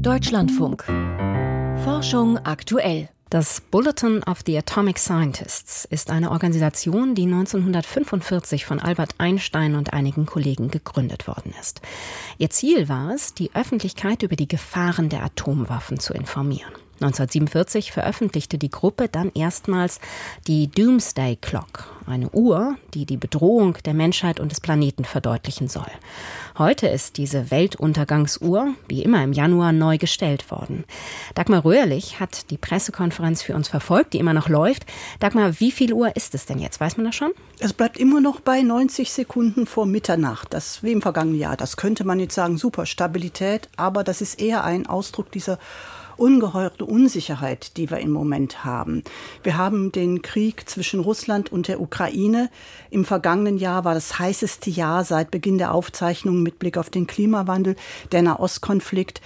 Deutschlandfunk. Forschung aktuell. Das Bulletin of the Atomic Scientists ist eine Organisation, die 1945 von Albert Einstein und einigen Kollegen gegründet worden ist. Ihr Ziel war es, die Öffentlichkeit über die Gefahren der Atomwaffen zu informieren. 1947 veröffentlichte die Gruppe dann erstmals die Doomsday Clock, eine Uhr, die die Bedrohung der Menschheit und des Planeten verdeutlichen soll. Heute ist diese Weltuntergangsuhr, wie immer im Januar, neu gestellt worden. Dagmar Röhrlich hat die Pressekonferenz für uns verfolgt, die immer noch läuft. Dagmar, wie viel Uhr ist es denn jetzt? Weiß man das schon? Es bleibt immer noch bei 90 Sekunden vor Mitternacht. Das wie im vergangenen Jahr. Das könnte man jetzt sagen, super Stabilität, aber das ist eher ein Ausdruck dieser ungeheure Unsicherheit, die wir im Moment haben. Wir haben den Krieg zwischen Russland und der Ukraine. Im vergangenen Jahr war das heißeste Jahr seit Beginn der Aufzeichnungen mit Blick auf den Klimawandel. Der Nahostkonflikt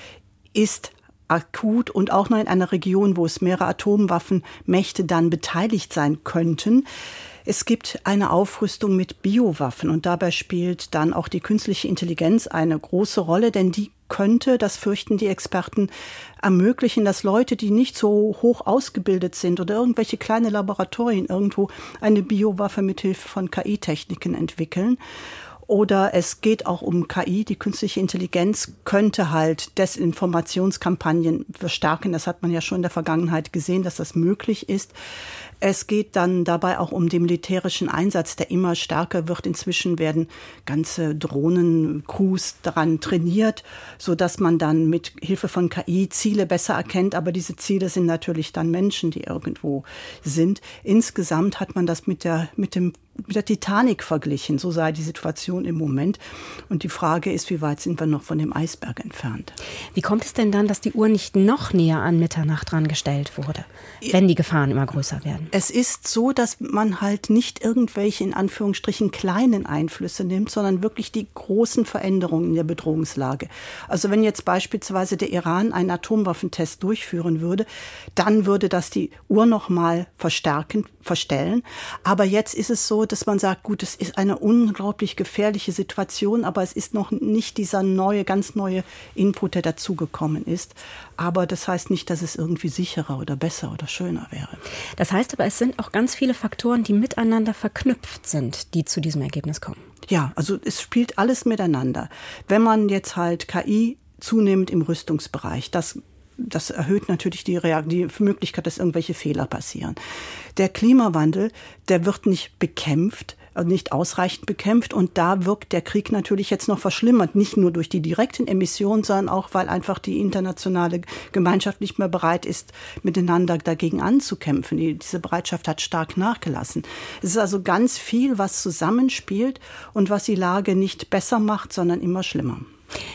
ist akut und auch noch in einer Region, wo es mehrere Atomwaffenmächte dann beteiligt sein könnten. Es gibt eine Aufrüstung mit Biowaffen und dabei spielt dann auch die künstliche Intelligenz eine große Rolle, denn die könnte, das fürchten die Experten, ermöglichen, dass Leute, die nicht so hoch ausgebildet sind oder irgendwelche kleine Laboratorien irgendwo eine Biowaffe mit Hilfe von KI-Techniken entwickeln. Oder es geht auch um KI. Die künstliche Intelligenz könnte halt Desinformationskampagnen verstärken. Das hat man ja schon in der Vergangenheit gesehen, dass das möglich ist. Es geht dann dabei auch um den militärischen Einsatz, der immer stärker wird. Inzwischen werden ganze Drohnencrews daran trainiert, so dass man dann mit Hilfe von KI Ziele besser erkennt. Aber diese Ziele sind natürlich dann Menschen, die irgendwo sind. Insgesamt hat man das mit der, mit dem mit der Titanic verglichen. So sei die Situation im Moment. Und die Frage ist, wie weit sind wir noch von dem Eisberg entfernt? Wie kommt es denn dann, dass die Uhr nicht noch näher an Mitternacht dran gestellt wurde, wenn die Gefahren immer größer werden? Es ist so, dass man halt nicht irgendwelche in Anführungsstrichen kleinen Einflüsse nimmt, sondern wirklich die großen Veränderungen in der Bedrohungslage. Also wenn jetzt beispielsweise der Iran einen Atomwaffentest durchführen würde, dann würde das die Uhr noch mal verstärken, verstellen. Aber jetzt ist es so, dass man sagt, gut, es ist eine unglaublich gefährliche Situation, aber es ist noch nicht dieser neue, ganz neue Input, der dazugekommen ist. Aber das heißt nicht, dass es irgendwie sicherer oder besser oder schöner wäre. Das heißt aber, es sind auch ganz viele Faktoren, die miteinander verknüpft sind, die zu diesem Ergebnis kommen. Ja, also es spielt alles miteinander. Wenn man jetzt halt KI zunehmend im Rüstungsbereich, das das erhöht natürlich die, die Möglichkeit, dass irgendwelche Fehler passieren. Der Klimawandel, der wird nicht bekämpft, nicht ausreichend bekämpft und da wirkt der Krieg natürlich jetzt noch verschlimmert, nicht nur durch die direkten Emissionen, sondern auch, weil einfach die internationale Gemeinschaft nicht mehr bereit ist, miteinander dagegen anzukämpfen. Die, diese Bereitschaft hat stark nachgelassen. Es ist also ganz viel, was zusammenspielt und was die Lage nicht besser macht, sondern immer schlimmer.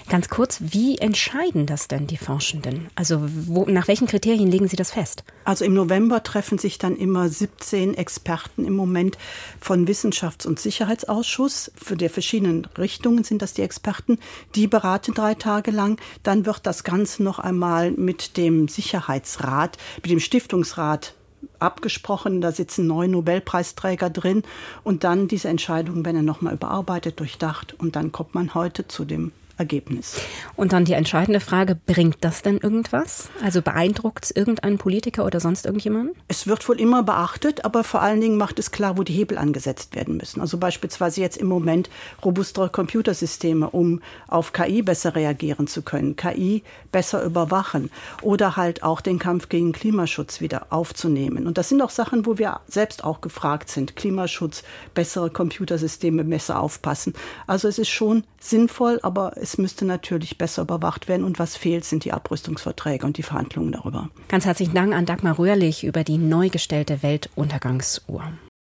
Ganz kurz, wie entscheiden das denn die Forschenden? Also wo, nach welchen Kriterien legen Sie das fest? Also im November treffen sich dann immer 17 Experten im Moment von Wissenschafts- und Sicherheitsausschuss. Für die verschiedenen Richtungen sind das die Experten. Die beraten drei Tage lang. Dann wird das Ganze noch einmal mit dem Sicherheitsrat, mit dem Stiftungsrat abgesprochen, da sitzen neun Nobelpreisträger drin und dann diese Entscheidungen werden nochmal überarbeitet, durchdacht und dann kommt man heute zu dem Ergebnis. Und dann die entscheidende Frage, bringt das denn irgendwas? Also beeindruckt es irgendeinen Politiker oder sonst irgendjemanden? Es wird wohl immer beachtet, aber vor allen Dingen macht es klar, wo die Hebel angesetzt werden müssen. Also beispielsweise jetzt im Moment robustere Computersysteme, um auf KI besser reagieren zu können, KI besser überwachen oder halt auch den Kampf gegen Klimaschutz wieder aufzunehmen. Und das sind auch Sachen, wo wir selbst auch gefragt sind. Klimaschutz, bessere Computersysteme, besser aufpassen. Also es ist schon sinnvoll, aber es es müsste natürlich besser überwacht werden. Und was fehlt, sind die Abrüstungsverträge und die Verhandlungen darüber. Ganz herzlichen Dank an Dagmar Röhrlich über die neu gestellte Weltuntergangsuhr.